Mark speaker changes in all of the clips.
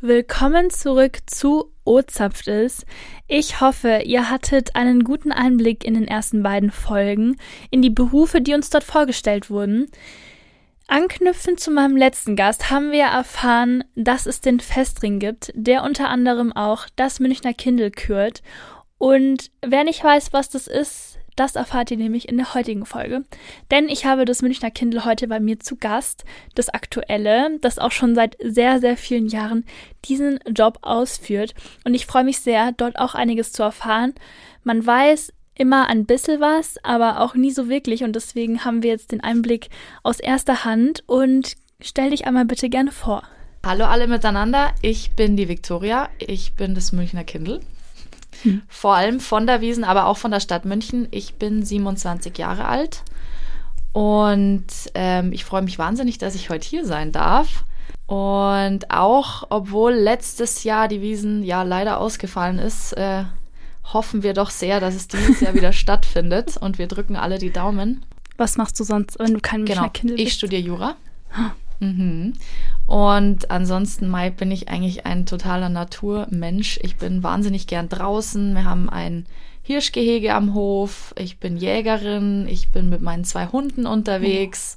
Speaker 1: Willkommen zurück zu Ozapft ist. Ich hoffe, ihr hattet einen guten Einblick in den ersten beiden Folgen, in die Berufe, die uns dort vorgestellt wurden. Anknüpfend zu meinem letzten Gast haben wir erfahren, dass es den Festring gibt, der unter anderem auch das Münchner Kindle kürt. Und wer nicht weiß, was das ist, das erfahrt ihr nämlich in der heutigen Folge. Denn ich habe das Münchner Kindle heute bei mir zu Gast, das aktuelle, das auch schon seit sehr, sehr vielen Jahren diesen Job ausführt. Und ich freue mich sehr, dort auch einiges zu erfahren. Man weiß immer ein bisschen was, aber auch nie so wirklich. Und deswegen haben wir jetzt den Einblick aus erster Hand. Und stell dich einmal bitte gerne vor.
Speaker 2: Hallo alle miteinander, ich bin die Viktoria, ich bin das Münchner Kindle. Hm. Vor allem von der Wiesen, aber auch von der Stadt München. Ich bin 27 Jahre alt und ähm, ich freue mich wahnsinnig, dass ich heute hier sein darf. Und auch, obwohl letztes Jahr die Wiesen ja leider ausgefallen ist, äh, hoffen wir doch sehr, dass es dieses Jahr wieder stattfindet und wir drücken alle die Daumen.
Speaker 1: Was machst du sonst, wenn du kein
Speaker 2: Münchner genau, Kind bist? Ich studiere Jura. Mhm. Und ansonsten Mai, bin ich eigentlich ein totaler Naturmensch. Ich bin wahnsinnig gern draußen. Wir haben ein Hirschgehege am Hof. Ich bin Jägerin. Ich bin mit meinen zwei Hunden unterwegs.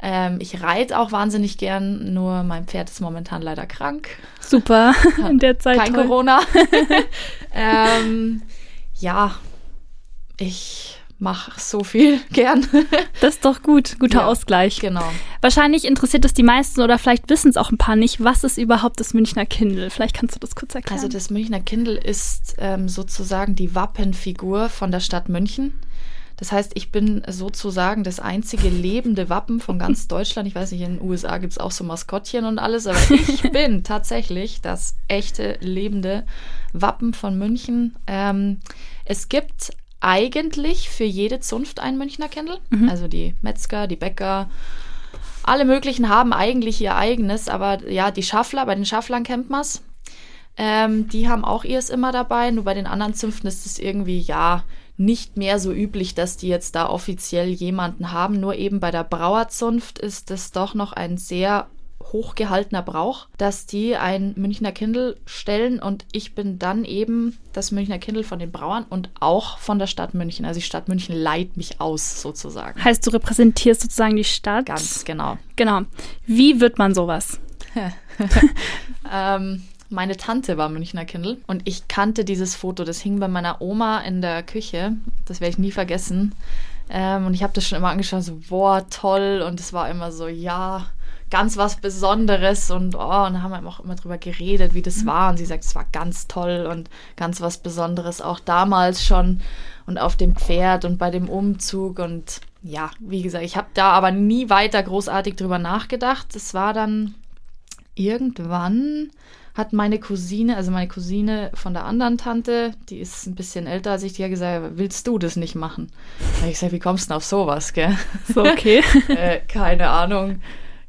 Speaker 2: Ähm, ich reite auch wahnsinnig gern, nur mein Pferd ist momentan leider krank.
Speaker 1: Super, in der Zeit.
Speaker 2: Kein toll. Corona. ähm, ja, ich mach so viel gern.
Speaker 1: das ist doch gut, guter ja, Ausgleich.
Speaker 2: Genau.
Speaker 1: Wahrscheinlich interessiert es die meisten oder vielleicht wissen es auch ein paar nicht. Was ist überhaupt das Münchner Kindle? Vielleicht kannst du das kurz erklären.
Speaker 2: Also das Münchner Kindle ist ähm, sozusagen die Wappenfigur von der Stadt München. Das heißt, ich bin sozusagen das einzige lebende Wappen von ganz Deutschland. Ich weiß nicht, in den USA gibt es auch so Maskottchen und alles, aber ich bin tatsächlich das echte lebende Wappen von München. Ähm, es gibt eigentlich für jede Zunft ein Münchner Kindle. Mhm. Also die Metzger, die Bäcker, alle möglichen haben eigentlich ihr eigenes, aber ja, die Schaffler, bei den Schafflern kennt man es. Ähm, die haben auch ihrs immer dabei, nur bei den anderen Zünften ist es irgendwie, ja, nicht mehr so üblich, dass die jetzt da offiziell jemanden haben. Nur eben bei der Brauerzunft ist es doch noch ein sehr hochgehaltener Brauch, dass die ein Münchner Kindle stellen und ich bin dann eben das Münchner Kindle von den Brauern und auch von der Stadt München. Also die Stadt München leiht mich aus sozusagen.
Speaker 1: Heißt, du repräsentierst sozusagen die Stadt?
Speaker 2: Ganz genau.
Speaker 1: Genau. Wie wird man sowas?
Speaker 2: ähm, meine Tante war Münchner Kindle und ich kannte dieses Foto. Das hing bei meiner Oma in der Küche. Das werde ich nie vergessen. Ähm, und ich habe das schon immer angeschaut, so, boah, toll. Und es war immer so, ja, ganz was Besonderes und oh, und haben wir auch immer drüber geredet, wie das mhm. war. Und sie sagt, es war ganz toll und ganz was Besonderes, auch damals schon und auf dem Pferd und bei dem Umzug. Und ja, wie gesagt, ich habe da aber nie weiter großartig drüber nachgedacht. Es war dann irgendwann hat meine Cousine, also meine Cousine von der anderen Tante, die ist ein bisschen älter als ich, die hat gesagt, willst du das nicht machen? Da habe ich gesagt, wie kommst du denn auf sowas, gell?
Speaker 1: So, okay.
Speaker 2: äh, keine Ahnung.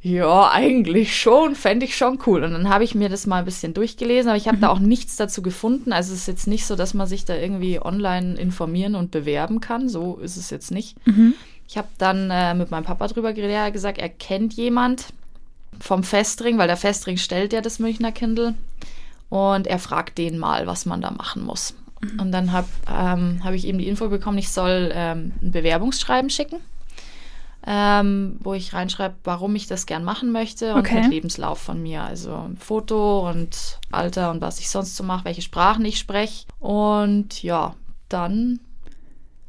Speaker 2: Ja, eigentlich schon, fände ich schon cool. Und dann habe ich mir das mal ein bisschen durchgelesen, aber ich habe mhm. da auch nichts dazu gefunden. Also es ist jetzt nicht so, dass man sich da irgendwie online informieren und bewerben kann. So ist es jetzt nicht. Mhm. Ich habe dann äh, mit meinem Papa drüber geredet. Er hat gesagt, er kennt jemand vom Festring, weil der Festring stellt ja das Münchner Kindle. Und er fragt den mal, was man da machen muss. Mhm. Und dann habe ähm, hab ich eben die Info bekommen, ich soll ähm, ein Bewerbungsschreiben schicken ähm, wo ich reinschreibe, warum ich das gern machen möchte und okay. mit Lebenslauf von mir. Also ein Foto und Alter und was ich sonst so mache, welche Sprachen ich spreche. Und ja, dann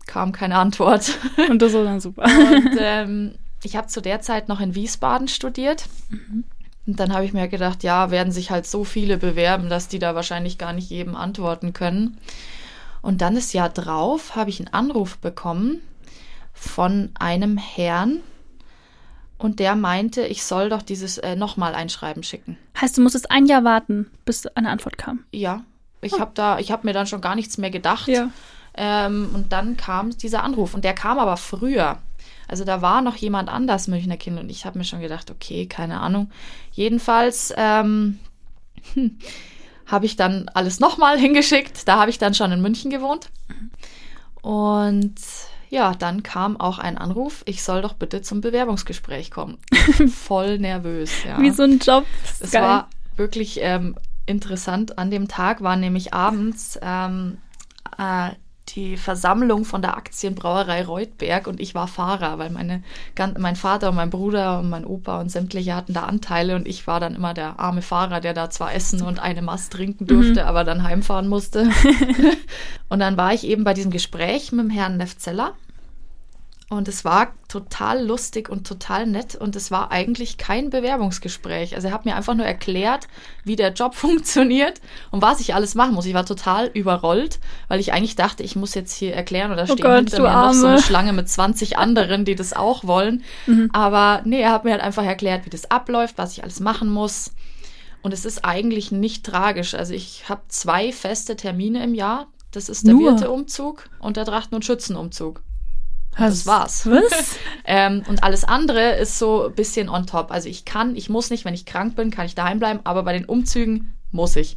Speaker 2: kam keine Antwort.
Speaker 1: Und das war dann super.
Speaker 2: Und ähm, ich habe zu der Zeit noch in Wiesbaden studiert. Mhm. Und dann habe ich mir gedacht, ja, werden sich halt so viele bewerben, dass die da wahrscheinlich gar nicht jedem antworten können. Und dann das Jahr drauf habe ich einen Anruf bekommen von einem Herrn und der meinte, ich soll doch dieses äh, nochmal einschreiben schicken.
Speaker 1: Heißt, du musstest ein Jahr warten, bis eine Antwort kam?
Speaker 2: Ja, ich oh. habe da, ich habe mir dann schon gar nichts mehr gedacht. Ja. Ähm, und dann kam dieser Anruf und der kam aber früher. Also da war noch jemand anders Münchner Kind und ich habe mir schon gedacht, okay, keine Ahnung. Jedenfalls ähm, hm, habe ich dann alles nochmal hingeschickt. Da habe ich dann schon in München gewohnt. Mhm. Und ja, dann kam auch ein Anruf, ich soll doch bitte zum Bewerbungsgespräch kommen. Voll nervös, ja.
Speaker 1: Wie so ein Job.
Speaker 2: Es war wirklich ähm, interessant. An dem Tag war nämlich abends ähm, äh, die Versammlung von der Aktienbrauerei Reutberg und ich war Fahrer, weil meine, mein Vater und mein Bruder und mein Opa und sämtliche hatten da Anteile und ich war dann immer der arme Fahrer, der da zwar essen und eine Mast trinken durfte, mhm. aber dann heimfahren musste. und dann war ich eben bei diesem Gespräch mit dem Herrn Nefzeller und es war total lustig und total nett und es war eigentlich kein Bewerbungsgespräch. Also er hat mir einfach nur erklärt, wie der Job funktioniert und was ich alles machen muss. Ich war total überrollt, weil ich eigentlich dachte, ich muss jetzt hier erklären oder oh stehen Gott, hinter mir Arme. noch so eine Schlange mit 20 anderen, die das auch wollen. Mhm. Aber nee, er hat mir halt einfach erklärt, wie das abläuft, was ich alles machen muss. Und es ist eigentlich nicht tragisch. Also ich habe zwei feste Termine im Jahr. Das ist der Wirteumzug und der Trachten- und Schützenumzug. Das war's. Was? ähm, und alles andere ist so ein bisschen on top. Also ich kann, ich muss nicht, wenn ich krank bin, kann ich daheim bleiben, aber bei den Umzügen muss ich.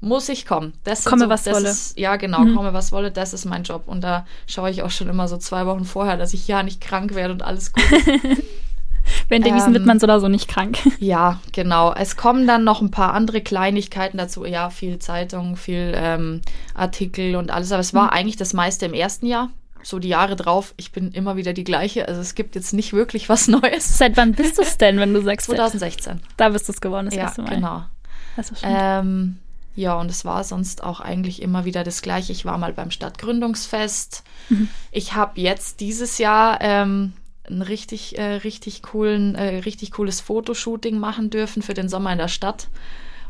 Speaker 2: Muss ich kommen. Das
Speaker 1: komme,
Speaker 2: so,
Speaker 1: was
Speaker 2: das
Speaker 1: wolle.
Speaker 2: Ist, ja, genau, mhm. komme, was wolle, das ist mein Job. Und da schaue ich auch schon immer so zwei Wochen vorher, dass ich ja nicht krank werde und alles gut ist.
Speaker 1: Während der Wiesen wird man so oder so nicht krank.
Speaker 2: Ja, genau. Es kommen dann noch ein paar andere Kleinigkeiten dazu. Ja, viel Zeitung, viel ähm, Artikel und alles. Aber es war mhm. eigentlich das meiste im ersten Jahr so die Jahre drauf, ich bin immer wieder die gleiche. Also es gibt jetzt nicht wirklich was Neues.
Speaker 1: Seit wann bist du es denn, wenn du sagst?
Speaker 2: 2016.
Speaker 1: Da bist du es geworden, das
Speaker 2: ja,
Speaker 1: erste Mal.
Speaker 2: Genau.
Speaker 1: Das ist
Speaker 2: ähm, ja, und es war sonst auch eigentlich immer wieder das Gleiche. Ich war mal beim Stadtgründungsfest. Mhm. Ich habe jetzt dieses Jahr ähm, ein richtig, äh, richtig coolen, äh, richtig cooles Fotoshooting machen dürfen für den Sommer in der Stadt.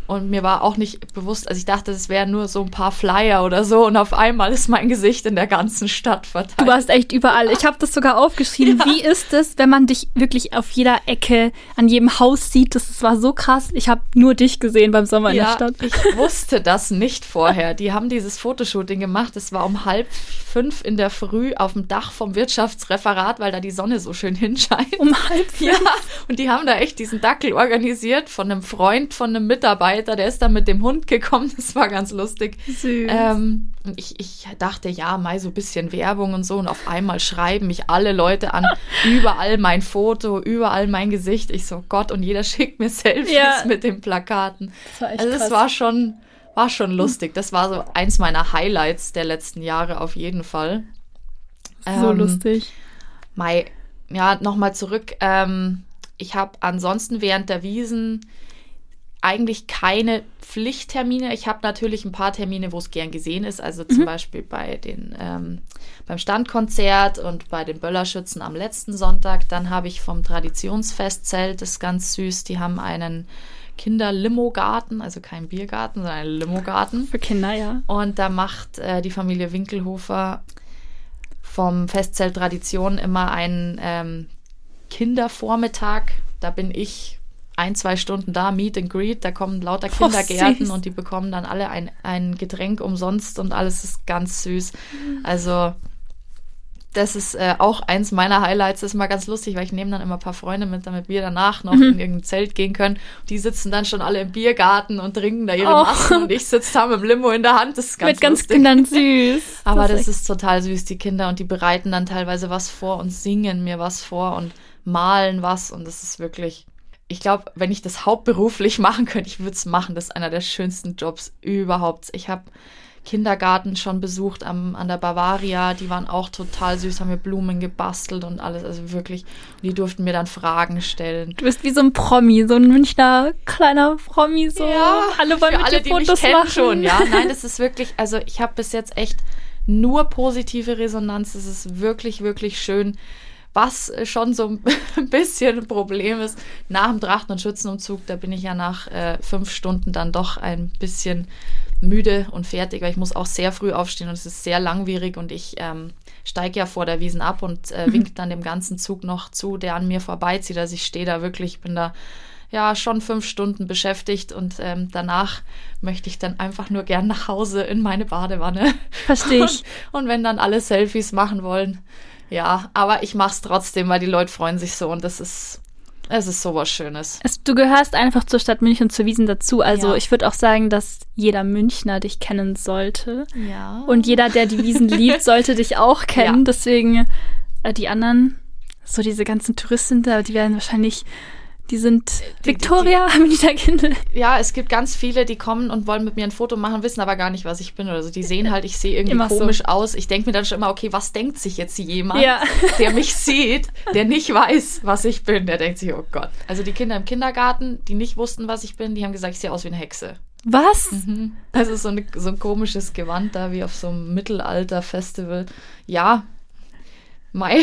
Speaker 2: Und mir war auch nicht bewusst, also ich dachte, es wären nur so ein paar Flyer oder so. Und auf einmal ist mein Gesicht in der ganzen Stadt verteilt.
Speaker 1: Du warst echt überall. Ich habe das sogar aufgeschrieben. Ja. Wie ist es, wenn man dich wirklich auf jeder Ecke, an jedem Haus sieht? Das, war so krass. Ich habe nur dich gesehen beim Sommer ja, in der Stadt.
Speaker 2: Ich wusste das nicht vorher. Die haben dieses Fotoshooting gemacht. Es war um halb fünf in der Früh auf dem Dach vom Wirtschaftsreferat, weil da die Sonne so schön hinscheint.
Speaker 1: Um halb fünf? Ja.
Speaker 2: Und die haben da echt diesen Dackel organisiert von einem Freund, von einem Mitarbeiter Mitarbeiter, der ist dann mit dem Hund gekommen. Das war ganz lustig.
Speaker 1: Süß.
Speaker 2: Ähm, ich, ich dachte, ja, mal so ein bisschen Werbung und so. Und auf einmal schreiben mich alle Leute an. überall mein Foto, überall mein Gesicht. Ich so, Gott, und jeder schickt mir Selfies ja. mit den Plakaten. Das war echt also, es war schon, war schon lustig. Das war so eins meiner Highlights der letzten Jahre auf jeden Fall.
Speaker 1: So ähm, lustig.
Speaker 2: Mai, ja, nochmal zurück. Ähm, ich habe ansonsten während der Wiesen eigentlich keine Pflichttermine. Ich habe natürlich ein paar Termine, wo es gern gesehen ist. Also zum mhm. Beispiel bei den ähm, beim Standkonzert und bei den Böllerschützen am letzten Sonntag. Dann habe ich vom Traditionsfestzelt, das ist ganz süß. Die haben einen Kinder-Limo-Garten, also kein Biergarten, sondern einen Limo-Garten.
Speaker 1: Für Kinder, ja.
Speaker 2: Und da macht äh, die Familie Winkelhofer vom Festzelt Tradition immer einen ähm, Kindervormittag. Da bin ich ein, zwei Stunden da, Meet and Greet, da kommen lauter Kindergärten oh, und die bekommen dann alle ein, ein Getränk umsonst und alles ist ganz süß. Also das ist äh, auch eins meiner Highlights. Das ist mal ganz lustig, weil ich nehme dann immer ein paar Freunde mit, damit wir danach noch mhm. in irgendein Zelt gehen können. Die sitzen dann schon alle im Biergarten und trinken da ihre oh. Massen und ich sitze da mit dem Limo in der Hand. Das ist ganz
Speaker 1: Mit ganz Kindern süß.
Speaker 2: Aber das, das ist, ist total süß, die Kinder. Und die bereiten dann teilweise was vor und singen mir was vor und malen was. Und das ist wirklich ich glaube, wenn ich das hauptberuflich machen könnte, ich würde es machen. Das ist einer der schönsten Jobs überhaupt. Ich habe Kindergarten schon besucht am, an der Bavaria. Die waren auch total süß, haben mir Blumen gebastelt und alles. Also wirklich, die durften mir dann Fragen stellen.
Speaker 1: Du bist wie so ein Promi, so ein Münchner kleiner Promi. So.
Speaker 2: Ja, alle wollen für mit alle, die Fotos mich kennen machen. schon. Ja, nein, das ist wirklich, also ich habe bis jetzt echt nur positive Resonanz. Das ist wirklich, wirklich schön was schon so ein bisschen ein Problem ist. Nach dem Drachen- und Schützenumzug, da bin ich ja nach äh, fünf Stunden dann doch ein bisschen müde und fertig, weil ich muss auch sehr früh aufstehen und es ist sehr langwierig und ich ähm, steige ja vor der Wiesen ab und äh, mhm. winke dann dem ganzen Zug noch zu, der an mir vorbeizieht. Also ich stehe da wirklich, bin da ja schon fünf Stunden beschäftigt und ähm, danach möchte ich dann einfach nur gern nach Hause in meine Badewanne.
Speaker 1: Verstehe ich.
Speaker 2: Und, und wenn dann alle Selfies machen wollen, ja, aber ich mach's trotzdem, weil die Leute freuen sich so und das ist, es ist sowas Schönes.
Speaker 1: Es, du gehörst einfach zur Stadt München zur Wiesen dazu. Also ja. ich würde auch sagen, dass jeder Münchner dich kennen sollte.
Speaker 2: Ja.
Speaker 1: Und jeder, der die Wiesen liebt, sollte dich auch kennen. Ja. Deswegen äh, die anderen, so diese ganzen Touristen, die werden wahrscheinlich Die sind
Speaker 2: die-
Speaker 1: Victoria, Amelita Kindle.
Speaker 2: Ja, es gibt ganz viele, die kommen und wollen mit mir ein Foto machen, wissen aber gar nicht, was ich bin oder so. Die sehen halt, ich sehe irgendwie
Speaker 1: Immer so.
Speaker 2: komisch aus. Ich denke mir dann schon immer, okay, was denkt sich jetzt jemand,
Speaker 1: Ja.
Speaker 2: der mich sieht, der nicht weiß, was ich bin? Der denkt sich, oh Gott. Also die Kinder im Kindergarten, die nicht wussten, was ich bin, die haben gesagt, ich sehe aus wie eine Hexe.
Speaker 1: Was?
Speaker 2: Also so, eine, so ein komisches Gewand da, wie auf so einem Mittelalter-Festival. Ja, Mai.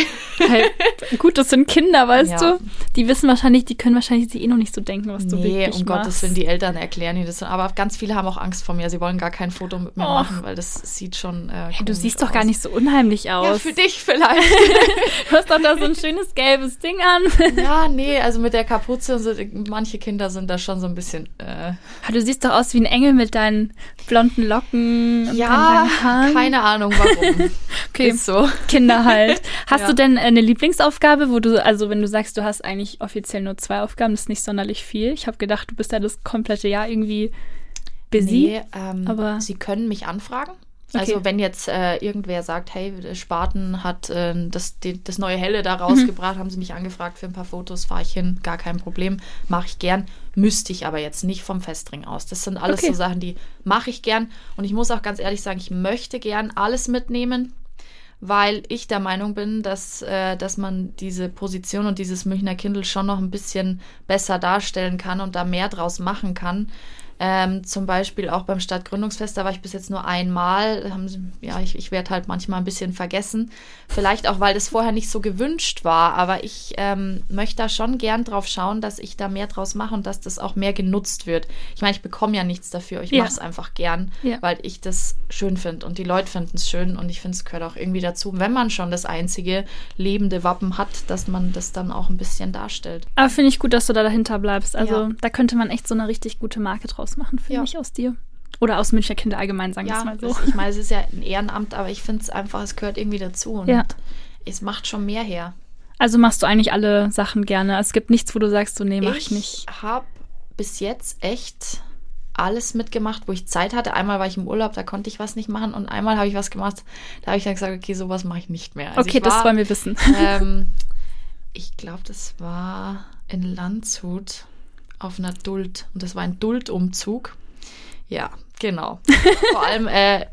Speaker 1: Halt, gut, das sind Kinder, weißt
Speaker 2: Ja.
Speaker 1: du? Die wissen wahrscheinlich, die können wahrscheinlich sich eh noch nicht so denken, was du
Speaker 2: Nee,
Speaker 1: wirklich
Speaker 2: um
Speaker 1: machst.
Speaker 2: Gottes Willen, die Eltern erklären ihnen das. Aber ganz viele haben auch Angst vor mir. Sie wollen gar kein Foto mit mir
Speaker 1: Och.
Speaker 2: machen, weil das sieht schon. Äh,
Speaker 1: Hey, du siehst doch
Speaker 2: aus.
Speaker 1: gar nicht so unheimlich aus.
Speaker 2: Ja, für dich vielleicht.
Speaker 1: Du hast doch da so ein schönes gelbes Ding an.
Speaker 2: ja, nee, also mit der Kapuze, so, manche Kinder sind da schon so ein bisschen. Äh,
Speaker 1: Aber du siehst doch aus wie ein Engel mit deinen blonden Locken
Speaker 2: ja, keine Ahnung warum.
Speaker 1: Okay.
Speaker 2: Ist so.
Speaker 1: Kinder halt. Hast
Speaker 2: Ja.
Speaker 1: du denn eine Lieblingsaufgabe, wo du, also wenn du sagst, du hast eigentlich offiziell nur zwei Aufgaben, das ist nicht sonderlich viel. Ich habe gedacht, du bist ja das komplette Jahr irgendwie busy.
Speaker 2: Nee, ähm,
Speaker 1: aber-
Speaker 2: sie können mich anfragen.
Speaker 1: Okay.
Speaker 2: Also wenn jetzt äh, irgendwer sagt, hey, Spaten hat äh, das, die, das neue Helle da rausgebracht, haben sie mich angefragt für ein paar Fotos, fahre ich hin, gar kein Problem, mache ich gern, müsste ich aber jetzt nicht vom Festring aus. Das sind alles
Speaker 1: Okay.
Speaker 2: so Sachen, die mache ich gern und ich muss auch ganz ehrlich sagen, ich möchte gern alles mitnehmen, weil ich der Meinung bin, dass, äh, dass man diese Position und dieses Münchner Kindle schon noch ein bisschen besser darstellen kann und da mehr draus machen kann. Ähm, zum Beispiel auch beim Stadtgründungsfest, da war ich bis jetzt nur einmal. Haben sie, ja, ich, ich werde halt manchmal ein bisschen vergessen. Vielleicht auch, weil das vorher nicht so gewünscht war. Aber ich ähm, möchte da schon gern drauf schauen, dass ich da mehr draus mache und dass das auch mehr genutzt wird. Ich meine, ich bekomme ja nichts dafür. Ich
Speaker 1: Ja.
Speaker 2: mache es einfach gern,
Speaker 1: Ja.
Speaker 2: weil ich das schön finde und die Leute finden es schön und ich finde, es gehört auch irgendwie dazu, wenn man schon das einzige lebende Wappen hat, dass man das dann auch ein bisschen darstellt.
Speaker 1: Aber finde ich gut, dass du da dahinter bleibst. Also
Speaker 2: Ja.
Speaker 1: da könnte man echt so eine richtig gute Marke draus machen, finde
Speaker 2: Ja.
Speaker 1: ich, aus dir. Oder aus Münchner Kinder allgemein, sagen wir
Speaker 2: Ja,
Speaker 1: es mal so.
Speaker 2: das, ich meine, es ist ja ein Ehrenamt, aber ich finde es einfach, es gehört irgendwie dazu und
Speaker 1: Ja.
Speaker 2: es macht schon mehr her.
Speaker 1: Also machst du eigentlich alle Sachen gerne. Es gibt nichts, wo du sagst, so nee, mach ich, nicht.
Speaker 2: habe bis jetzt echt alles mitgemacht, wo ich Zeit hatte. Einmal war ich im Urlaub, da konnte ich was nicht machen und einmal habe ich was gemacht, da habe ich dann gesagt, okay, sowas mache ich nicht mehr. Also
Speaker 1: okay,
Speaker 2: ich
Speaker 1: das
Speaker 2: war,
Speaker 1: wollen wir wissen.
Speaker 2: ähm, ich glaube, das war in Landshut auf einer Duld. Und das war ein Duldumzug. Ja, genau. Vor allem äh,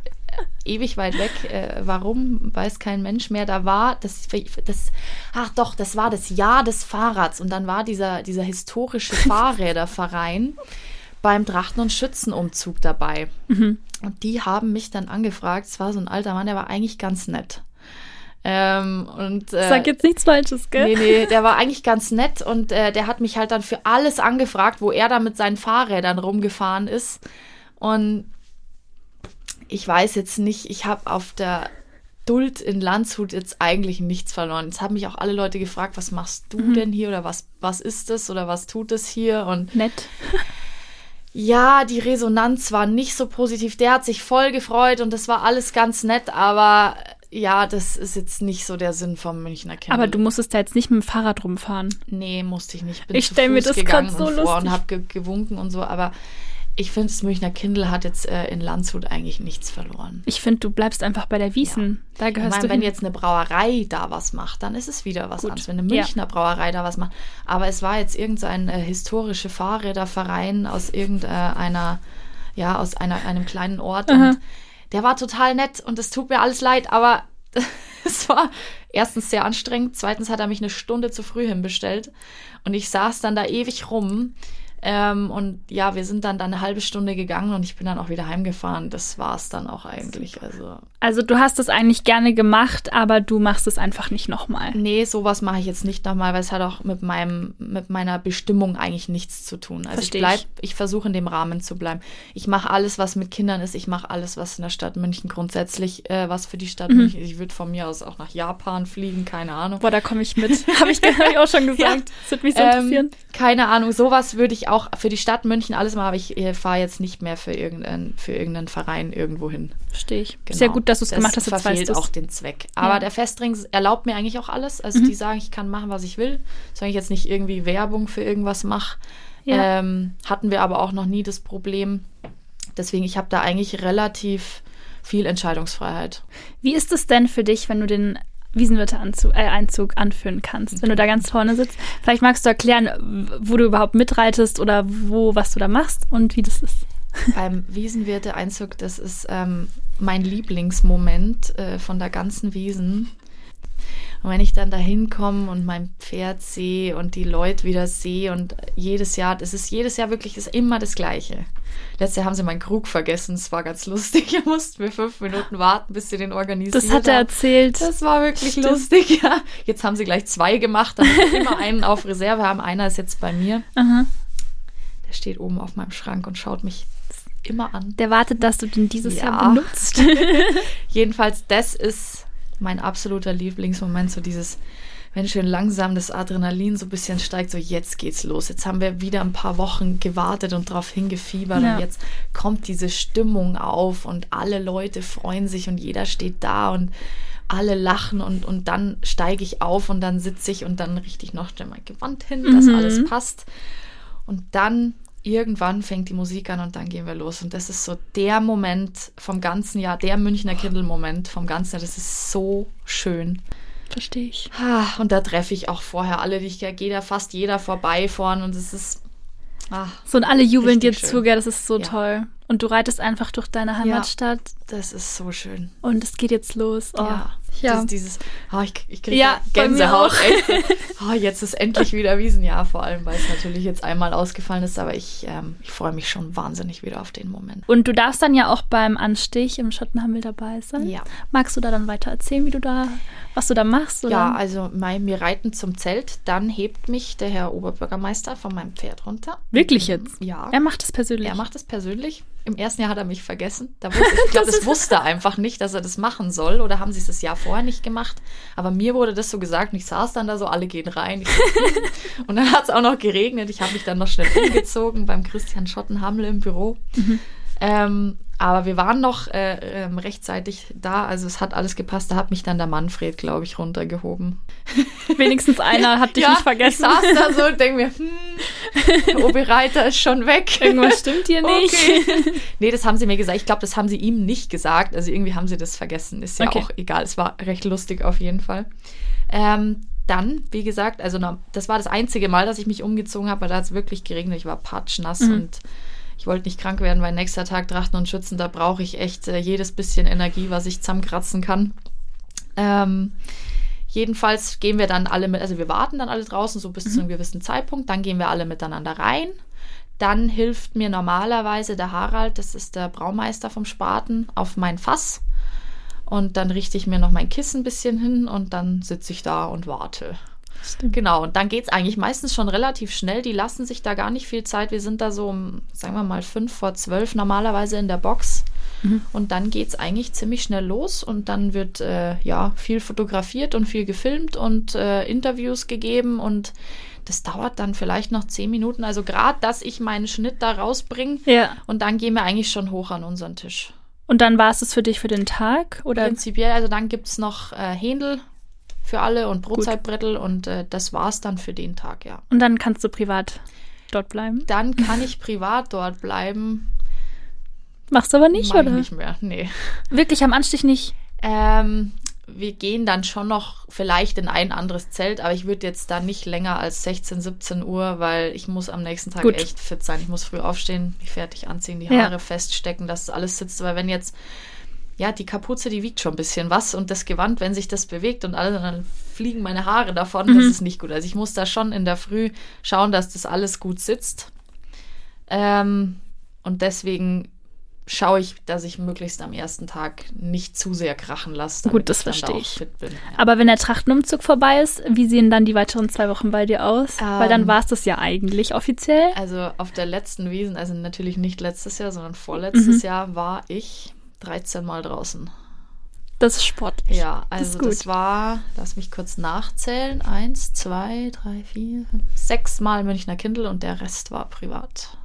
Speaker 2: ewig weit weg. Äh, warum, weiß kein Mensch mehr. Da war das, das, ach doch, das war das Jahr des Fahrrads. Und dann war dieser, dieser historische Fahrräderverein beim Drachen- und Schützenumzug dabei.
Speaker 1: Mhm.
Speaker 2: Und die haben mich dann angefragt. Es war so ein alter Mann, der war eigentlich ganz nett. Ähm, und, äh,
Speaker 1: Sag jetzt nichts Falsches, gell?
Speaker 2: Nee, nee, der war eigentlich ganz nett und äh, der hat mich halt dann für alles angefragt, wo er da mit seinen Fahrrädern rumgefahren ist. Und ich weiß jetzt nicht, ich habe auf der Duld in Landshut jetzt eigentlich nichts verloren. Jetzt haben mich auch alle Leute gefragt, was machst du
Speaker 1: Mhm.
Speaker 2: denn hier oder was, was ist das oder was tut es hier? Und
Speaker 1: Nett.
Speaker 2: Ja, die Resonanz war nicht so positiv. Der hat sich voll gefreut und das war alles ganz nett, aber ja, das ist jetzt nicht so der Sinn vom Münchner Kindle.
Speaker 1: Aber du musstest da jetzt nicht mit dem Fahrrad rumfahren.
Speaker 2: Nee, musste ich nicht. Bin
Speaker 1: Ich
Speaker 2: zu
Speaker 1: stell mir das
Speaker 2: gegangen
Speaker 1: so lustig.
Speaker 2: und habe ge gewunken und so, aber ich finde, das Münchner Kindle hat jetzt äh, in Landshut eigentlich nichts verloren.
Speaker 1: Ich finde, du bleibst einfach bei der Wiesen. Da
Speaker 2: Ich
Speaker 1: gehörst
Speaker 2: meine,
Speaker 1: du
Speaker 2: wenn
Speaker 1: hin.
Speaker 2: jetzt eine Brauerei da was macht, dann ist es wieder was
Speaker 1: Gut.
Speaker 2: anderes. Wenn eine
Speaker 1: Ja.
Speaker 2: Münchner Brauerei da was macht. Aber es war jetzt irgendein äh, historische Fahrräderverein aus irgendeiner, ja, aus einer, einem kleinen Ort.
Speaker 1: Aha.
Speaker 2: Und der war total nett und es tut mir alles leid, aber es war erstens sehr anstrengend. Zweitens hat er mich eine Stunde zu früh hinbestellt. Und ich saß dann da ewig rum. Ähm, und ja, wir sind dann, dann eine halbe Stunde gegangen und ich bin dann auch wieder heimgefahren. Das war es dann auch eigentlich. Also
Speaker 1: Also du hast es eigentlich gerne gemacht, aber du machst es einfach nicht nochmal.
Speaker 2: Nee, sowas mache ich jetzt nicht nochmal, weil es hat auch mit meinem, mit meiner Bestimmung eigentlich nichts zu tun. Also
Speaker 1: Versteh
Speaker 2: ich bleib,
Speaker 1: ich.
Speaker 2: ich versuche in dem Rahmen zu bleiben. Ich mache alles, was mit Kindern ist. Ich mache alles, was in der Stadt München grundsätzlich, äh, was für die Stadt
Speaker 1: Mhm.
Speaker 2: München. Ich würde von mir aus auch nach Japan fliegen, keine Ahnung.
Speaker 1: Boah, da komme ich mit. Habe ich, hab ich auch schon gesagt. Das würde mich so
Speaker 2: Ähm,
Speaker 1: interessieren.
Speaker 2: keine Ahnung, sowas würde ich auch für die Stadt München alles machen, aber ich fahre jetzt nicht mehr für irgendeinen, für irgendeinen Verein irgendwo hin.
Speaker 1: Verstehe ich.
Speaker 2: Genau.
Speaker 1: Sehr gut, dass du es gemacht hast. Jetzt
Speaker 2: verfehlt
Speaker 1: weißt
Speaker 2: auch den Zweck. Aber
Speaker 1: Ja.
Speaker 2: der Festring erlaubt mir eigentlich auch alles. Also
Speaker 1: Mhm.
Speaker 2: die sagen, ich kann machen, was ich will. Solange ich jetzt nicht irgendwie Werbung für irgendwas mache.
Speaker 1: Ja.
Speaker 2: Ähm, hatten wir aber auch noch nie das Problem. Deswegen, ich habe da eigentlich relativ viel Entscheidungsfreiheit.
Speaker 1: Wie ist es denn für dich, wenn du den Wiesenwirte-Einzug äh, Einzug anführen kannst, wenn du da ganz vorne sitzt. Vielleicht magst du erklären, wo du überhaupt mitreitest oder wo, was du da machst und wie das ist.
Speaker 2: Beim Wiesenwirte-Einzug, das ist ähm, mein Lieblingsmoment äh, von der ganzen Wiesen. Und wenn ich dann da hinkomme und mein Pferd sehe und die Leute wieder sehe und jedes Jahr, das ist jedes Jahr wirklich, ist immer das Gleiche. Letztes Jahr haben sie meinen Krug vergessen, es war ganz lustig. Ihr musst mir fünf Minuten warten, bis sie den organisiert
Speaker 1: Das hat er
Speaker 2: haben.
Speaker 1: erzählt.
Speaker 2: Das war wirklich
Speaker 1: Stimmt.
Speaker 2: lustig, ja. Jetzt haben sie gleich zwei gemacht, damit wir immer einen auf Reserve haben. Einer ist jetzt bei mir.
Speaker 1: Aha.
Speaker 2: Der steht oben auf meinem Schrank und schaut mich immer an.
Speaker 1: Der wartet, dass du den dieses
Speaker 2: Ja.
Speaker 1: Jahr benutzt.
Speaker 2: Jedenfalls, das ist mein absoluter Lieblingsmoment, so dieses, wenn schön langsam das Adrenalin so ein bisschen steigt, so jetzt geht's los. Jetzt haben wir wieder ein paar Wochen gewartet und darauf hingefiebert
Speaker 1: Ja.
Speaker 2: und jetzt kommt diese Stimmung auf und alle Leute freuen sich und jeder steht da und alle lachen und, und dann steige ich auf und dann sitze ich und dann richte ich noch schnell mein Gewand hin, dass
Speaker 1: Mhm.
Speaker 2: alles passt. Und dann irgendwann fängt die Musik an und dann gehen wir los. Und das ist so der Moment vom ganzen Jahr, der Münchner Kindle-Moment vom ganzen Jahr. Das ist so schön.
Speaker 1: Verstehe ich.
Speaker 2: Ah, Und da treffe ich auch vorher alle, ich da geht da fast jeder vorbei vorn und es ist. Ah,
Speaker 1: So und alle jubeln dir
Speaker 2: Richtig
Speaker 1: zu,
Speaker 2: schön.
Speaker 1: gell? Das ist so
Speaker 2: Ja.
Speaker 1: toll. Und du reitest einfach durch deine Heimatstadt
Speaker 2: das ist so schön.
Speaker 1: und es geht jetzt los. Oh.
Speaker 2: Ja.
Speaker 1: Ja.
Speaker 2: Das, dieses, ah, ich, ich kriege
Speaker 1: Ja,
Speaker 2: Gänsehaut. Ah, jetzt ist endlich wieder Wiesenjahr, vor allem, weil es natürlich jetzt einmal ausgefallen ist, aber ich, ähm, ich freue mich schon wahnsinnig wieder auf den Moment.
Speaker 1: Und du darfst dann ja auch beim Anstich im Schottenhammel dabei sein.
Speaker 2: Ja.
Speaker 1: Magst du da dann weiter erzählen, wie du da, was du da machst? Oder?
Speaker 2: Ja, also mein, wir reiten zum Zelt, dann hebt mich der Herr Oberbürgermeister von meinem Pferd runter.
Speaker 1: Wirklich jetzt?
Speaker 2: Ja.
Speaker 1: Er macht es persönlich.
Speaker 2: Er macht es persönlich. Im ersten Jahr hat er mich vergessen. Da wusste, ich glaube, das wusste er einfach nicht, dass er das machen soll. Oder haben sie es das Jahr vorher nicht gemacht. Aber mir wurde das so gesagt und ich saß dann da so, alle gehen rein. So, und dann hat es auch noch geregnet. Ich habe mich dann noch schnell umgezogen beim Christian Schottenhammel im Büro. Ähm, aber wir waren noch äh, ähm, rechtzeitig da, also es hat alles gepasst. Da hat mich dann der Manfred, glaube ich, runtergehoben.
Speaker 1: Wenigstens einer hat dich
Speaker 2: ja,
Speaker 1: nicht vergessen.
Speaker 2: Ich saß da so und denke mir, hm, Obi Reiter ist schon weg.
Speaker 1: Irgendwas stimmt hier nicht.
Speaker 2: Okay. nee, das haben sie mir gesagt. Ich glaube, das haben sie ihm nicht gesagt. Also irgendwie haben sie das vergessen. Ist ja
Speaker 1: Okay.
Speaker 2: auch egal. Es war recht lustig auf jeden Fall. Ähm, dann, wie gesagt, also na, das war das einzige Mal, dass ich mich umgezogen habe, weil da hat es wirklich geregnet. Ich war patschnass
Speaker 1: Mhm.
Speaker 2: und ich wollte nicht krank werden, weil nächster Tag Trachten und Schützen, da brauche ich echt äh, jedes bisschen Energie, was ich zusammenkratzen kann. Ähm, jedenfalls gehen wir dann alle mit, also wir warten dann alle draußen so bis zu einem gewissen Zeitpunkt, dann gehen wir alle miteinander rein. Dann hilft mir normalerweise der Harald, das ist der Braumeister vom Spaten, auf mein Fass. Und dann richte ich mir noch mein Kissen ein bisschen hin und dann sitze ich da und warte.
Speaker 1: Stimmt.
Speaker 2: Genau, und dann geht es eigentlich meistens schon relativ schnell. Die lassen sich da gar nicht viel Zeit. Wir sind da so um, sagen wir mal, fünf vor zwölf normalerweise in der Box. Und dann geht es eigentlich ziemlich schnell los und dann wird äh, ja viel fotografiert und viel gefilmt und äh, Interviews gegeben und das dauert dann vielleicht noch zehn Minuten. Also gerade, dass ich meinen Schnitt da rausbringe
Speaker 1: Ja.
Speaker 2: und dann gehen wir eigentlich schon hoch an unseren Tisch.
Speaker 1: Und dann war es das für dich für den Tag? Oder?
Speaker 2: Prinzipiell, also dann gibt es noch äh, Händel für alle und Brotzeitbrettel und äh, das war's dann für den Tag, ja.
Speaker 1: Und dann kannst du privat dort bleiben?
Speaker 2: Dann kann ich privat dort bleiben.
Speaker 1: Machst du aber nicht,
Speaker 2: Mach
Speaker 1: oder?
Speaker 2: Ich nicht mehr, nee.
Speaker 1: Wirklich am Anstich nicht?
Speaker 2: Ähm, wir gehen dann schon noch vielleicht in ein anderes Zelt, aber ich würde jetzt da nicht länger als 16, 17 Uhr, weil ich muss am nächsten Tag
Speaker 1: Gut.
Speaker 2: echt fit sein. Ich muss früh aufstehen, mich fertig anziehen, die
Speaker 1: Ja.
Speaker 2: Haare feststecken, dass alles sitzt. Weil wenn jetzt, ja, die Kapuze, die wiegt schon ein bisschen was und das Gewand, wenn sich das bewegt und alles, dann fliegen meine Haare davon,
Speaker 1: Mhm.
Speaker 2: das ist nicht gut. Also ich muss da schon in der Früh schauen, dass das alles gut sitzt. Ähm, und deswegen schaue ich, dass ich möglichst am ersten Tag nicht zu sehr krachen lasse.
Speaker 1: Gut, das
Speaker 2: da
Speaker 1: verstehe
Speaker 2: auch
Speaker 1: ich.
Speaker 2: fit bin. Ja.
Speaker 1: Aber wenn der Trachtenumzug vorbei ist, wie sehen dann die weiteren zwei Wochen bei dir aus? Weil dann
Speaker 2: Ähm,
Speaker 1: war es das ja eigentlich offiziell.
Speaker 2: Also auf der letzten Wiesen, also natürlich nicht letztes Jahr, sondern vorletztes
Speaker 1: Mhm.
Speaker 2: Jahr war ich 13 Mal draußen.
Speaker 1: Das ist sportlich.
Speaker 2: Ja,
Speaker 1: Das
Speaker 2: also
Speaker 1: gut.
Speaker 2: das, war, lass mich kurz nachzählen, eins, zwei, drei, vier, fünf, sechs Mal Münchner Kindle und der Rest war privat.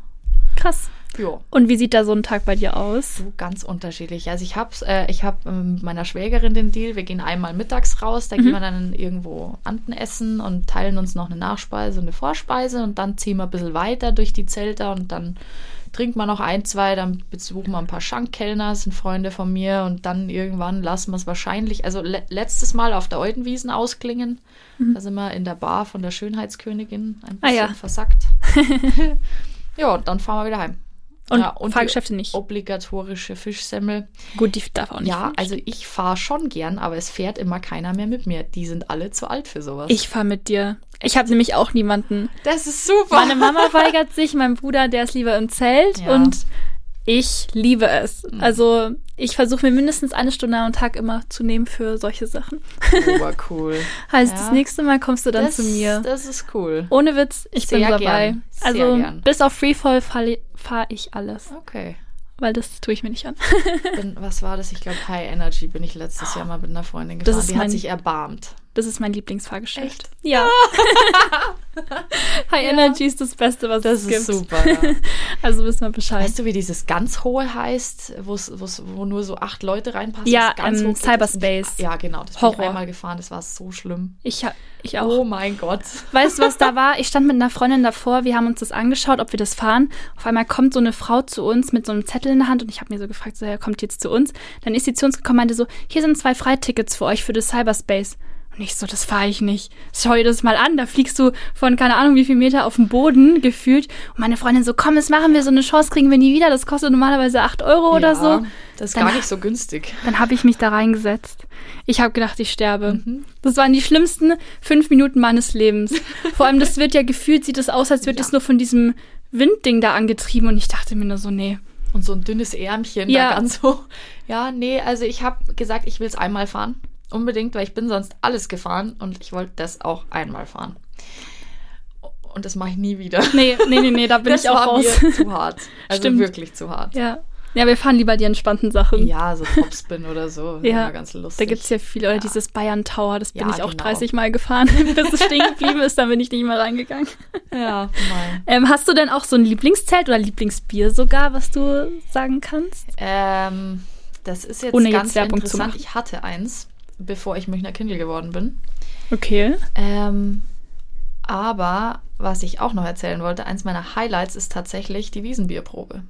Speaker 1: Krass.
Speaker 2: Ja.
Speaker 1: Und wie sieht da so ein Tag bei dir aus?
Speaker 2: So ganz unterschiedlich. Also ich habe äh, ich hab, ähm, mit meiner Schwägerin den Deal, wir gehen einmal mittags raus, da
Speaker 1: Mhm.
Speaker 2: gehen wir dann irgendwo Anden essen und teilen uns noch eine Nachspeise und eine Vorspeise und dann ziehen wir ein bisschen weiter durch die Zelte und dann trinkt man noch ein, zwei, dann besuchen wir ein paar Schankkellner, sind Freunde von mir und dann irgendwann lassen wir es wahrscheinlich, also le letztes Mal auf der Eudenwiesen ausklingen, da sind wir in der Bar von der Schönheitskönigin ein
Speaker 1: Mhm. Ah,
Speaker 2: bisschen
Speaker 1: ja.
Speaker 2: versackt. ja, und dann fahren wir wieder heim.
Speaker 1: Und
Speaker 2: ja, und
Speaker 1: Fahrgeschäfte nicht.
Speaker 2: obligatorische Fischsemmel.
Speaker 1: Gut, die darf auch nicht.
Speaker 2: Ja, also ich fahre schon gern, aber es fährt immer keiner mehr mit mir. Die sind alle zu alt für sowas.
Speaker 1: ich fahre mit dir. Ich habe nämlich auch niemanden.
Speaker 2: das ist super.
Speaker 1: Meine Mama weigert sich, mein Bruder, der ist lieber im Zelt
Speaker 2: Ja.
Speaker 1: und ich liebe es. Also ich versuche mir mindestens eine Stunde am Tag immer zu nehmen für solche Sachen.
Speaker 2: cool.
Speaker 1: Heißt,
Speaker 2: Ja.
Speaker 1: das nächste Mal kommst du dann
Speaker 2: das,
Speaker 1: zu mir.
Speaker 2: Das ist cool.
Speaker 1: Ohne Witz, ich bin
Speaker 2: Sehr
Speaker 1: dabei.
Speaker 2: gern. Sehr
Speaker 1: Also
Speaker 2: gern.
Speaker 1: bis auf Freefall fahre fahr ich alles,
Speaker 2: Okay.
Speaker 1: weil das tue ich mir nicht an.
Speaker 2: Bin, was war das? Ich glaube, High Energy bin ich letztes Jahr mal mit einer Freundin
Speaker 1: Das
Speaker 2: gefahren.
Speaker 1: ist
Speaker 2: Die hat sich erbarmt.
Speaker 1: Das ist mein Lieblingsfahrgeschäft.
Speaker 2: Echt?
Speaker 1: Ja. High Energy ist das Beste, was
Speaker 2: Das
Speaker 1: es
Speaker 2: ist
Speaker 1: gibt.
Speaker 2: super. Ja.
Speaker 1: Also wissen wir Bescheid.
Speaker 2: Weißt du, wie dieses ganz hohe heißt, wo's, wo's, wo nur so acht Leute reinpassen?
Speaker 1: Ja,
Speaker 2: Das ganz
Speaker 1: ähm,
Speaker 2: hoch geht?
Speaker 1: Cyberspace.
Speaker 2: Ja, genau. Das bin
Speaker 1: Horror.
Speaker 2: ich einmal gefahren. Das war so schlimm.
Speaker 1: Ich, ich auch.
Speaker 2: Oh mein Gott.
Speaker 1: Weißt du, was da war? Ich stand mit einer Freundin davor, wir haben uns das angeschaut, ob wir das fahren. Auf einmal kommt so eine Frau zu uns mit so einem Zettel in der Hand und ich habe mir so gefragt, so, ja, kommt jetzt zu uns. Dann ist sie zu uns gekommen, meinte so, hier sind zwei Freitickets für euch für das Cyberspace. Und ich so, das fahre ich nicht. Schau dir das mal an, da fliegst du von keine Ahnung wie viel Meter auf den Boden gefühlt. Und meine Freundin so, komm, das machen wir, so eine Chance kriegen wir nie wieder. Das kostet normalerweise 8 Euro oder
Speaker 2: Ja,
Speaker 1: so.
Speaker 2: Das ist
Speaker 1: Dann-
Speaker 2: gar nicht so günstig.
Speaker 1: Dann habe ich mich da reingesetzt. Ich habe gedacht, ich sterbe.
Speaker 2: Mhm.
Speaker 1: Das waren die schlimmsten fünf Minuten meines Lebens. Vor allem, das wird ja gefühlt, sieht es aus, als wird
Speaker 2: Ja.
Speaker 1: es nur von diesem Windding da angetrieben. Und ich dachte mir nur so, nee.
Speaker 2: Und so ein dünnes Ärmchen
Speaker 1: Ja.
Speaker 2: da ganz so. Ja, nee, also ich habe gesagt, ich will es einmal fahren. Unbedingt, weil ich bin sonst alles gefahren und ich wollte das auch einmal fahren. Und das mache ich nie wieder.
Speaker 1: Nee, nee, nee, nee, da bin
Speaker 2: das
Speaker 1: ich auch
Speaker 2: war
Speaker 1: raus.
Speaker 2: mir zu hart. Also
Speaker 1: Stimmt.
Speaker 2: wirklich zu hart.
Speaker 1: Ja. Ja, wir fahren lieber die entspannten Sachen.
Speaker 2: Ja, so Topspin oder so.
Speaker 1: Ja,
Speaker 2: ganz
Speaker 1: Da
Speaker 2: lustig.
Speaker 1: gibt's ja viele, oder
Speaker 2: Ja.
Speaker 1: dieses Bayern Tower, das bin
Speaker 2: Ja,
Speaker 1: ich auch
Speaker 2: genau.
Speaker 1: 30 Mal gefahren, bis es stehen geblieben ist, dann bin ich nicht mehr reingegangen.
Speaker 2: Ja.
Speaker 1: Ähm, hast du denn auch so ein Lieblingszelt oder Lieblingsbier sogar, was du sagen kannst?
Speaker 2: Ähm, das ist jetzt
Speaker 1: Ohne jetzt
Speaker 2: ganz
Speaker 1: Werbung zu
Speaker 2: interessant.
Speaker 1: machen.
Speaker 2: Ich hatte eins, bevor ich Münchner Kindle geworden bin.
Speaker 1: Okay.
Speaker 2: Ähm, aber was ich auch noch erzählen wollte, eins meiner Highlights ist tatsächlich die Wiesenbierprobe.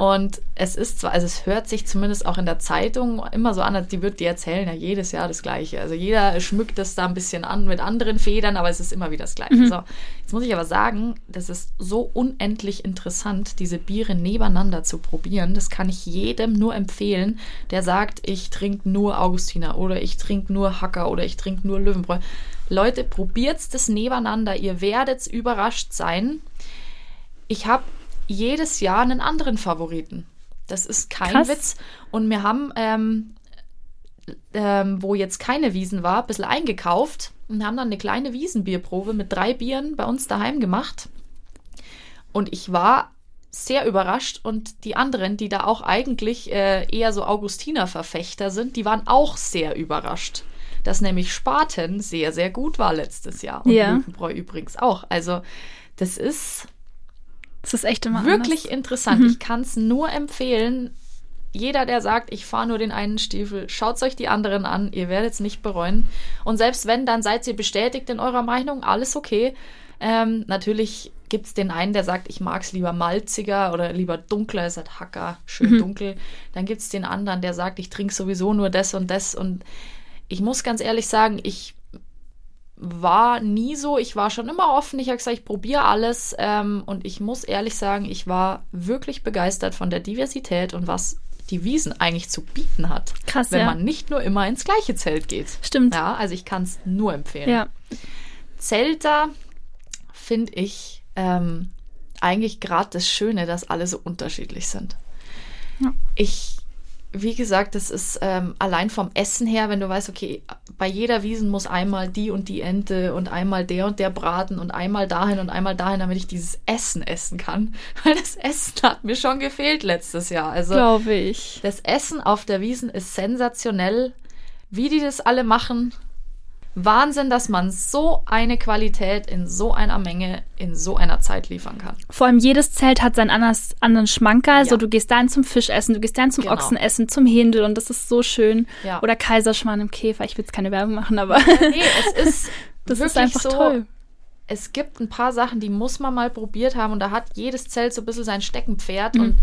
Speaker 2: Und es ist zwar, also es hört sich zumindest auch in der Zeitung immer so an, als die wird die erzählen ja jedes Jahr das Gleiche. Also jeder schmückt das da ein bisschen an mit anderen Federn, aber es ist immer wieder das Gleiche. So, jetzt muss ich aber sagen, das ist so unendlich interessant, diese Biere nebeneinander zu probieren. Das kann ich jedem nur empfehlen, der sagt, ich trinke nur Augustiner oder ich trinke nur Hacker oder ich trinke nur Löwenbräu. Leute, probiert's das nebeneinander. Ihr werdet überrascht sein. Ich habe jedes Jahr einen anderen Favoriten. Das ist kein
Speaker 1: Krass.
Speaker 2: Witz. Und wir haben, ähm, ähm, wo jetzt keine Wiesen war, ein bisschen eingekauft und haben dann eine kleine Wiesenbierprobe mit drei Bieren bei uns daheim gemacht. Und ich war sehr überrascht und die anderen, die da auch eigentlich äh, eher so Augustiner-Verfechter sind, die waren auch sehr überrascht. Dass nämlich Spaten sehr, sehr gut war letztes Jahr. Und
Speaker 1: Ja.
Speaker 2: Löwenbräu übrigens auch. Also, das ist
Speaker 1: Das ist echt immer
Speaker 2: wirklich
Speaker 1: anders.
Speaker 2: interessant. Ich kann es nur empfehlen. Jeder, der sagt, ich fahre nur den einen Stiefel, schaut euch die anderen an. Ihr werdet es nicht bereuen. Und selbst wenn, dann seid ihr bestätigt in eurer Meinung. Alles okay. Ähm, natürlich gibt es den einen, der sagt, ich mag es lieber malziger oder lieber dunkler. Es hat Hacker, schön dunkel. Dann gibt es den anderen, der sagt, ich trinke sowieso nur das und das. Und ich muss ganz ehrlich sagen, ich war nie so. Ich war schon immer offen. Ich habe gesagt, ich probiere alles. Ähm, und ich muss ehrlich sagen, ich war wirklich begeistert von der Diversität und was die Wiesen eigentlich zu bieten hat.
Speaker 1: Krass,
Speaker 2: wenn
Speaker 1: ja.
Speaker 2: man nicht nur immer ins gleiche Zelt geht.
Speaker 1: Stimmt.
Speaker 2: Ja, also ich kann es nur empfehlen.
Speaker 1: Ja.
Speaker 2: Zelter finde ich ähm, eigentlich gerade das Schöne, dass alle so unterschiedlich sind.
Speaker 1: Ja.
Speaker 2: Ich, wie gesagt, das ist ähm, allein vom Essen her, wenn du weißt, okay, bei jeder Wiesen muss einmal die und die Ente und einmal der und der Braten und einmal dahin und einmal dahin, damit ich dieses Essen essen kann. Weil das Essen hat mir schon gefehlt letztes Jahr. Also
Speaker 1: Glaube ich.
Speaker 2: das Essen auf der Wiesen ist sensationell. Wie die das alle machen, Wahnsinn, dass man so eine Qualität in so einer Menge, in so einer Zeit liefern kann.
Speaker 1: Vor allem jedes Zelt hat seinen anders, anderen Schmankerl.
Speaker 2: Ja.
Speaker 1: So, du gehst dahin zum Fischessen, du gehst dahin zum
Speaker 2: Genau.
Speaker 1: Ochsenessen, zum Händel und das ist so schön.
Speaker 2: Ja.
Speaker 1: Oder Kaiserschmarrn im Käfer. Ich will jetzt keine Werbung machen, aber
Speaker 2: Nee, es ist
Speaker 1: das
Speaker 2: wirklich
Speaker 1: ist einfach
Speaker 2: so,
Speaker 1: toll.
Speaker 2: es gibt ein paar Sachen, die muss man mal probiert haben und da hat jedes Zelt so ein bisschen sein Steckenpferd
Speaker 1: Mhm.
Speaker 2: und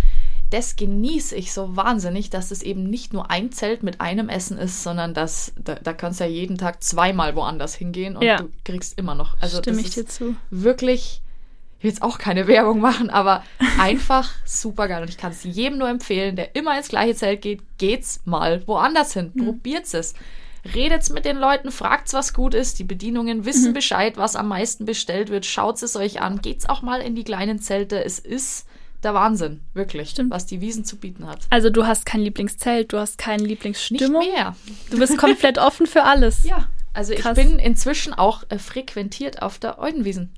Speaker 2: das genieße ich so wahnsinnig, dass es eben nicht nur ein Zelt mit einem Essen ist, sondern dass da, da kannst du ja jeden Tag zweimal woanders hingehen und
Speaker 1: Ja.
Speaker 2: du kriegst immer noch. Also
Speaker 1: Stimme ich dir zu.
Speaker 2: wirklich, ich will jetzt auch keine Werbung machen, aber einfach super geil und ich kann es jedem nur empfehlen, der immer ins gleiche Zelt geht, geht's mal woanders hin,
Speaker 1: Mhm.
Speaker 2: probiert's es. Redet's mit den Leuten, fragt's, was gut ist. Die Bedienungen
Speaker 1: Mhm.
Speaker 2: wissen Bescheid, was am meisten bestellt wird. Schaut's es euch an. Geht's auch mal in die kleinen Zelte. Es ist der Wahnsinn, wirklich,
Speaker 1: Stimmt.
Speaker 2: was die Wiesen zu bieten hat.
Speaker 1: Also du hast kein Lieblingszelt, du hast keine
Speaker 2: Nicht
Speaker 1: Lieblingsstimmung.
Speaker 2: mehr.
Speaker 1: Du bist komplett offen für alles.
Speaker 2: Ja, also
Speaker 1: Krass.
Speaker 2: ich bin inzwischen auch äh, frequentiert auf der Eudenwiesen.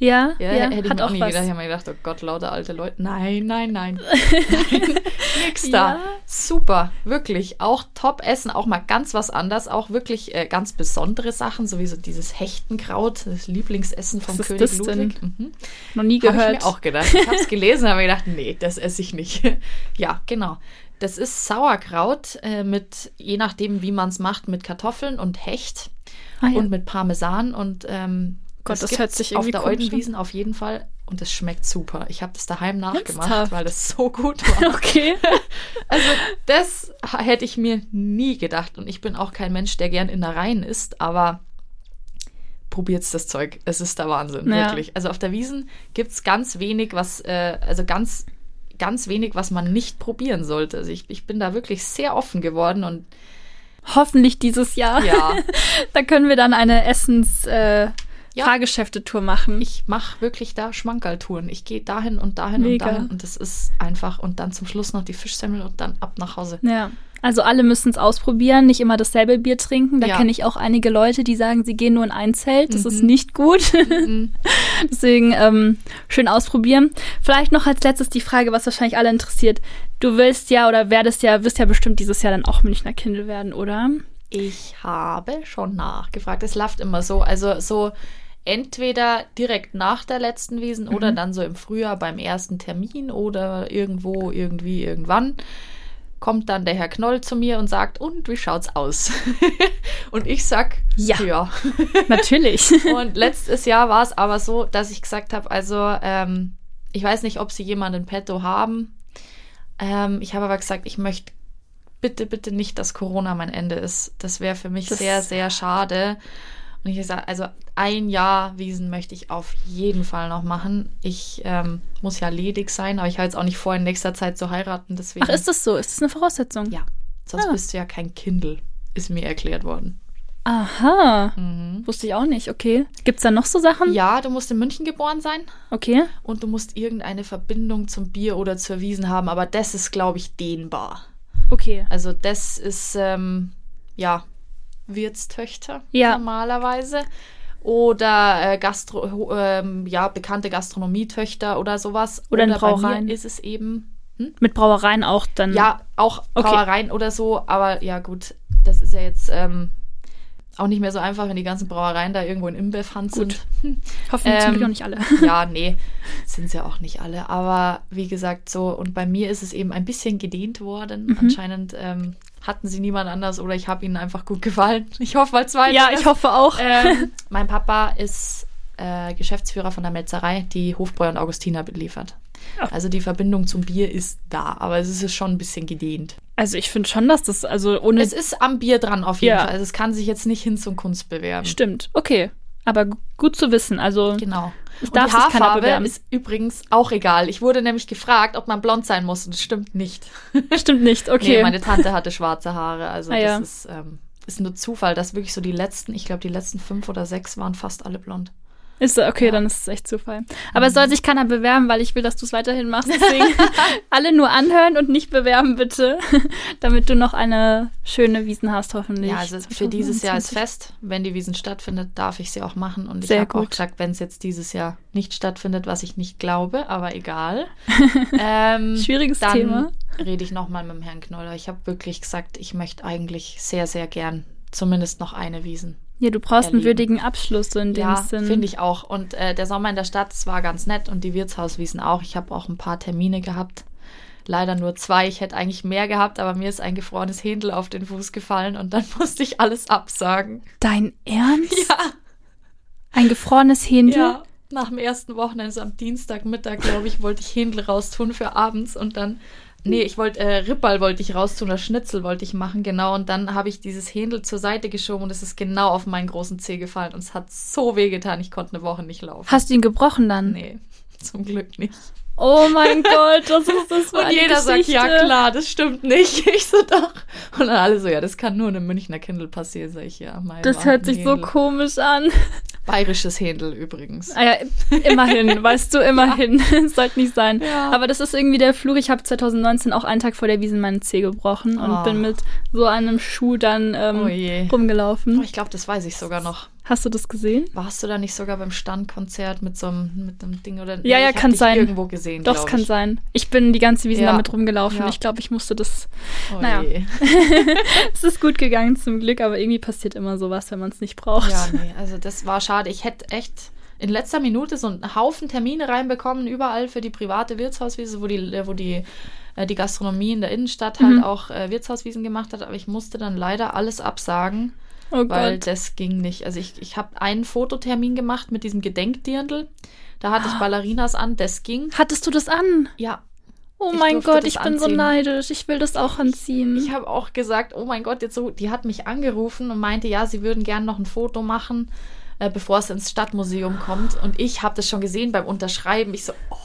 Speaker 1: Ja,
Speaker 2: Ja,
Speaker 1: ja,
Speaker 2: hätte ich
Speaker 1: hat
Speaker 2: auch nie
Speaker 1: was.
Speaker 2: gedacht. Ich habe mir gedacht, oh Gott, lauter alte Leute. Nein, nein, nein. nein nix da.
Speaker 1: Ja.
Speaker 2: Super, wirklich. Auch top essen, auch mal ganz was anderes. Auch wirklich äh, ganz besondere Sachen, sowieso dieses Hechtenkraut, das Lieblingsessen vom
Speaker 1: Was ist
Speaker 2: König
Speaker 1: das denn?
Speaker 2: Ludwig. Mhm.
Speaker 1: Noch nie
Speaker 2: Habe
Speaker 1: gehört.
Speaker 2: ich mir auch gedacht. Ich habe es gelesen, habe mir gedacht, nee, das esse ich nicht. ja, genau. Das ist Sauerkraut äh, mit, je nachdem, wie man es macht, mit Kartoffeln und Hecht
Speaker 1: Ah, ja.
Speaker 2: und mit Parmesan und ähm,
Speaker 1: Gott, das
Speaker 2: gibt's
Speaker 1: hört sich
Speaker 2: auf
Speaker 1: irgendwie
Speaker 2: der
Speaker 1: komisch an.
Speaker 2: Eudenwiesen auf jeden Fall und es schmeckt super. Ich habe das daheim nachgemacht,
Speaker 1: Ernsthaft?
Speaker 2: weil das so gut war.
Speaker 1: Okay.
Speaker 2: Also das hätte ich mir nie gedacht und ich bin auch kein Mensch, der gern Innereien isst, aber probiert's das Zeug. Es ist der Wahnsinn,
Speaker 1: Ja.
Speaker 2: wirklich. Also auf der Wiesen gibt's ganz wenig, was, äh, also ganz, ganz wenig, was man nicht probieren sollte. Also ich, ich bin da wirklich sehr offen geworden und
Speaker 1: Hoffentlich dieses Jahr.
Speaker 2: ja,
Speaker 1: Da können wir dann eine Essens äh,
Speaker 2: Ja.
Speaker 1: Fahrgeschäftetour machen.
Speaker 2: ich mache wirklich da Schmankerltouren. Ich gehe dahin und dahin
Speaker 1: Mega.
Speaker 2: und dahin und das ist einfach und dann zum Schluss noch die Fischsemmel und dann ab nach Hause.
Speaker 1: ja. Also alle müssen es ausprobieren, nicht immer dasselbe Bier trinken. Da
Speaker 2: Ja.
Speaker 1: kenne ich auch einige Leute, die sagen, sie gehen nur in ein Zelt. Das ist
Speaker 2: Mhm.
Speaker 1: nicht gut.
Speaker 2: Mhm.
Speaker 1: Deswegen ähm, schön ausprobieren. Vielleicht noch als letztes die Frage, was wahrscheinlich alle interessiert. Du willst ja oder werdest ja, wirst ja bestimmt dieses Jahr dann auch Münchner Kindle werden, oder?
Speaker 2: Ich habe schon nachgefragt. Es läuft immer so. Also so entweder direkt nach der letzten Wiesen oder dann so im Frühjahr beim ersten Termin oder irgendwo, irgendwie, irgendwann kommt dann der Herr Knoll zu mir und sagt, und wie schaut's aus? und ich sag,
Speaker 1: Ja.
Speaker 2: ja.
Speaker 1: Natürlich.
Speaker 2: Und letztes Jahr war es aber so, dass ich gesagt habe, also ähm, ich weiß nicht, ob Sie jemanden petto haben. Ähm, ich habe aber gesagt, ich möchte bitte, bitte nicht, dass Corona mein Ende ist. Das wäre für mich
Speaker 1: Das-
Speaker 2: sehr, sehr schade. Und ich gesagt, also ein Jahr Wiesen möchte ich auf jeden Fall noch machen. Ich ähm, muss ja ledig sein, aber ich habe jetzt auch nicht vor, in nächster Zeit zu heiraten. Deswegen,
Speaker 1: Ach, ist das so? Ist das eine Voraussetzung?
Speaker 2: ja, sonst
Speaker 1: Ah.
Speaker 2: bist du ja kein Kindle, ist mir erklärt worden.
Speaker 1: Aha.
Speaker 2: Mhm.
Speaker 1: Wusste ich auch nicht, okay. Gibt's da noch so Sachen?
Speaker 2: Ja, du musst in München geboren sein.
Speaker 1: Okay.
Speaker 2: und du musst irgendeine Verbindung zum Bier oder zur Wiesen haben, aber das ist, glaube ich, dehnbar.
Speaker 1: Okay.
Speaker 2: Also das ist, ähm, ja, Wirtstöchter
Speaker 1: Ja.
Speaker 2: normalerweise. Oder äh, Gastro, ähm, ja, bekannte Gastronomietöchter oder sowas.
Speaker 1: Oder in
Speaker 2: bei
Speaker 1: Brauereien.
Speaker 2: ist es eben,
Speaker 1: Mit Brauereien auch dann.
Speaker 2: ja, auch
Speaker 1: Okay.
Speaker 2: Brauereien oder so, aber ja gut, das ist ja jetzt ähm, auch nicht mehr so einfach, wenn die ganzen Brauereien da irgendwo in Imbev-Hand
Speaker 1: Gut.
Speaker 2: sind.
Speaker 1: Hoffentlich
Speaker 2: ähm,
Speaker 1: Glück noch nicht alle.
Speaker 2: Ja, nee, sind ja auch nicht alle. Aber wie gesagt, so, und bei mir ist es eben ein bisschen gedehnt worden.
Speaker 1: Mhm.
Speaker 2: Anscheinend ähm, hatten sie niemand anders oder ich habe ihnen einfach gut gefallen. Ich hoffe mal zwei.
Speaker 1: Ja, ich hoffe auch.
Speaker 2: Ähm, mein Papa ist äh, Geschäftsführer von der Metzerei, die Hofbräu und Augustiner beliefert.
Speaker 1: Ah.
Speaker 2: Also die Verbindung zum Bier ist da, aber es ist schon ein bisschen gedehnt.
Speaker 1: Also ich finde schon, dass das, also ohne.
Speaker 2: Es ist am Bier dran auf jeden
Speaker 1: Ja.
Speaker 2: Fall. Also es kann sich jetzt nicht hin zum Kunst bewerben.
Speaker 1: Stimmt, okay. Aber gu- gut zu wissen. Also
Speaker 2: Genau. Und die Haarfarbe ist übrigens auch egal. Ich wurde nämlich gefragt, ob man blond sein muss und das stimmt nicht.
Speaker 1: stimmt nicht, okay.
Speaker 2: Nee, meine Tante hatte schwarze Haare. Also
Speaker 1: Ah,
Speaker 2: das
Speaker 1: ja.
Speaker 2: ist, ähm, ist nur Zufall, dass wirklich so die letzten, ich glaube die letzten fünf oder sechs waren fast alle blond.
Speaker 1: Ist okay,
Speaker 2: Ja. Mhm.
Speaker 1: dann ist es echt Zufall. Aber es soll sich keiner bewerben, weil ich will, dass du es weiterhin machst. Deswegen alle nur anhören und nicht bewerben, bitte. Damit du noch eine schöne Wiesen hast, hoffentlich.
Speaker 2: Ja, also für dieses Jahr ist
Speaker 1: 2021.
Speaker 2: fest. Wenn die Wiesen stattfindet, darf ich sie auch machen. Und ich habe auch gesagt, wenn es jetzt dieses Jahr nicht stattfindet, was ich nicht glaube, aber egal. ähm,
Speaker 1: Schwieriges
Speaker 2: dann
Speaker 1: Thema.
Speaker 2: rede ich nochmal mit dem Herrn Knoller. Ich habe wirklich gesagt, ich möchte eigentlich sehr, sehr gern zumindest noch eine Wiesen.
Speaker 1: Ja, du brauchst einen
Speaker 2: erleben.
Speaker 1: würdigen Abschluss so in dem
Speaker 2: Ja,
Speaker 1: Sinn.
Speaker 2: finde ich auch. Und äh, der Sommer in der Stadt, das war ganz nett und die Wirtshauswiesen auch. Ich habe auch ein paar Termine gehabt. Leider nur zwei. Ich hätte eigentlich mehr gehabt, aber mir ist ein gefrorenes Händel auf den Fuß gefallen und dann musste ich alles absagen.
Speaker 1: Dein Ernst?
Speaker 2: Ja,
Speaker 1: Ein gefrorenes Händel?
Speaker 2: ja. Nach dem ersten Wochenende, so am Dienstagmittag, glaube ich, wollte ich Händel raustun für abends und dann. Nee, ich wollte, äh, Rippal wollte ich raustun, oder Schnitzel wollte ich machen, genau. Und dann habe ich dieses Händel zur Seite geschoben und es ist genau auf meinen großen Zeh gefallen. Und es hat so weh getan, ich konnte eine Woche nicht laufen.
Speaker 1: Hast du ihn gebrochen dann?
Speaker 2: Nee, zum Glück nicht.
Speaker 1: Oh mein Gott, was ist das
Speaker 2: Und jeder sagt,
Speaker 1: Geschichte?
Speaker 2: ja klar, das stimmt nicht. Ich so doch. Und dann alle so, ja, das kann nur einem Münchner Kindle passieren, sag ich ja. Mein
Speaker 1: Das hört sich so komisch an.
Speaker 2: Bayerisches Händel übrigens.
Speaker 1: Ah ja, immerhin, weißt du, immerhin. Sollte nicht sein.
Speaker 2: Ja.
Speaker 1: Aber das ist irgendwie der Fluch. Ich habe 2019 auch einen Tag vor der Wiesen meinen Zeh gebrochen und
Speaker 2: Oh.
Speaker 1: bin mit so einem Schuh dann ähm,
Speaker 2: Oh
Speaker 1: rumgelaufen.
Speaker 2: Oh, ich glaube, das weiß ich sogar noch.
Speaker 1: Hast du das gesehen?
Speaker 2: Warst du da nicht sogar beim Standkonzert mit so einem, mit einem Ding oder
Speaker 1: Ja, ja,
Speaker 2: ich hab
Speaker 1: kann
Speaker 2: dich
Speaker 1: sein.
Speaker 2: irgendwo gesehen,
Speaker 1: Doch, es kann sein. Ich bin die ganze Wiesen
Speaker 2: Ja.
Speaker 1: damit rumgelaufen.
Speaker 2: Ja.
Speaker 1: Ich glaube, ich musste das.
Speaker 2: Oh
Speaker 1: Naja. Es ist gut gegangen zum Glück, aber irgendwie passiert immer sowas, wenn man es nicht braucht.
Speaker 2: Ja, nee, also das war schade. Ich hätte echt in letzter Minute so einen Haufen Termine reinbekommen, überall für die private Wirtshauswiese, wo die, äh, wo die, äh, die Gastronomie in der Innenstadt halt
Speaker 1: Mhm.
Speaker 2: auch äh, Wirtshauswiesen gemacht hat, aber ich musste dann leider alles absagen,
Speaker 1: Oh
Speaker 2: weil
Speaker 1: Gott.
Speaker 2: das ging nicht. Also ich, ich habe einen Fototermin gemacht mit diesem Gedenkdirndl. Da hatte ich Ballerinas an, das ging.
Speaker 1: Hattest du das an?
Speaker 2: Ja,
Speaker 1: Oh
Speaker 2: Ich
Speaker 1: mein Gott, ich bin so neidisch. Ich will das auch anziehen.
Speaker 2: Ich habe auch gesagt, oh mein Gott, jetzt so, die hat mich angerufen und meinte, ja, sie würden gern noch ein Foto machen, äh, bevor es ins Stadtmuseum kommt. Und ich habe das schon gesehen beim Unterschreiben. Ich so, oh,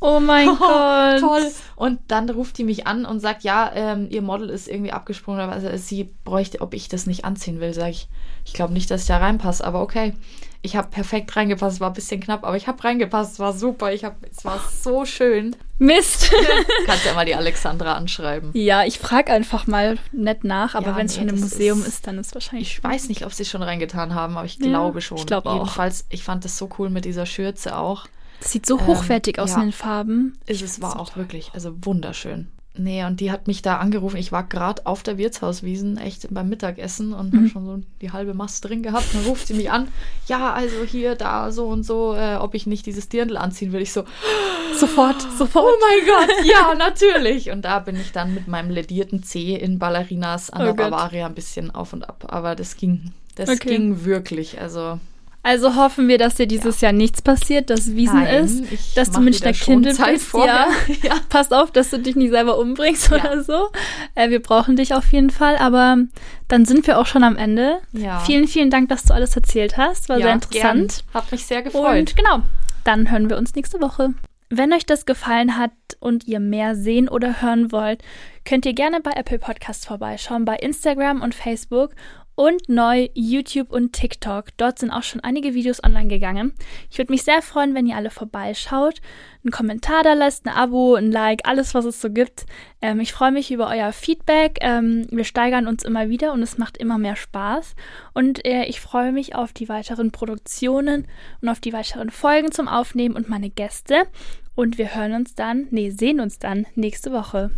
Speaker 1: oh mein Gott.
Speaker 2: toll. Und dann ruft die mich an und sagt, ja, ähm, ihr Model ist irgendwie abgesprungen, aber also sie bräuchte, ob ich das nicht anziehen will. Sage ich, ich glaube nicht, dass ich da reinpasse, aber okay. Ich habe perfekt reingepasst, es war ein bisschen knapp, aber ich habe reingepasst, es war super, ich hab, es war so schön.
Speaker 1: Mist.
Speaker 2: Kannst ja mal die Alexandra anschreiben.
Speaker 1: ja, ich frage einfach mal nett nach, aber
Speaker 2: Ja,
Speaker 1: wenn es
Speaker 2: nee,
Speaker 1: schon im Museum
Speaker 2: ist-
Speaker 1: ist, dann ist wahrscheinlich.
Speaker 2: Ich weiß nicht, ob sie es schon reingetan haben, aber ich
Speaker 1: Ja,
Speaker 2: glaube schon.
Speaker 1: ich glaube auch.
Speaker 2: Jedenfalls, ich fand das so cool mit dieser Schürze auch.
Speaker 1: Das sieht so
Speaker 2: Ähm,
Speaker 1: hochwertig aus
Speaker 2: ja.
Speaker 1: in den Farben.
Speaker 2: Ist es war auch wirklich, also wunderschön. Nee, und die hat mich da angerufen. Ich war gerade auf der Wirtshauswiesen, echt beim Mittagessen und
Speaker 1: Mhm.
Speaker 2: hab schon so die halbe Mast drin gehabt. Dann ruft sie mich an. Ja, also hier, da, so und so, äh, ob ich nicht dieses Dirndl anziehen will. Ich so,
Speaker 1: Sofort, sofort.
Speaker 2: oh mein Gott, ja, natürlich. Und da bin ich dann mit meinem ledierten Zeh in Ballerinas an
Speaker 1: Oh
Speaker 2: der
Speaker 1: Gott.
Speaker 2: Bavaria ein bisschen auf und ab. Aber das ging, das
Speaker 1: Okay.
Speaker 2: ging wirklich. Also
Speaker 1: Also hoffen wir, dass dir dieses Jahr nichts passiert, dass Wiesen
Speaker 2: Nein,
Speaker 1: ist, dass du Münchner Kindle bist. Ja.
Speaker 2: Ja.
Speaker 1: Pass auf, dass du dich nicht selber umbringst
Speaker 2: Ja.
Speaker 1: oder so. Äh, wir brauchen dich auf jeden Fall. Aber dann sind wir auch schon am Ende.
Speaker 2: Ja.
Speaker 1: Vielen, vielen Dank, dass du alles erzählt hast. War sehr interessant.
Speaker 2: Gern. Hat mich sehr gefreut.
Speaker 1: Und genau, dann hören wir uns nächste Woche. Wenn euch das gefallen hat und ihr mehr sehen oder hören wollt, könnt ihr gerne bei Apple Podcasts vorbeischauen, bei Instagram und Facebook und neu YouTube und TikTok. Dort sind auch schon einige Videos online gegangen. Ich würde mich sehr freuen, wenn ihr alle vorbeischaut, einen Kommentar da lasst, ein Abo, ein Like, alles, was es so gibt. Ähm, ich freue mich über euer Feedback. Ähm, wir steigern uns immer wieder und es macht immer mehr Spaß. Und äh, ich freue mich auf die weiteren Produktionen und auf die weiteren Folgen zum Aufnehmen und meine Gäste. Und wir hören uns dann, nee, sehen uns dann nächste Woche.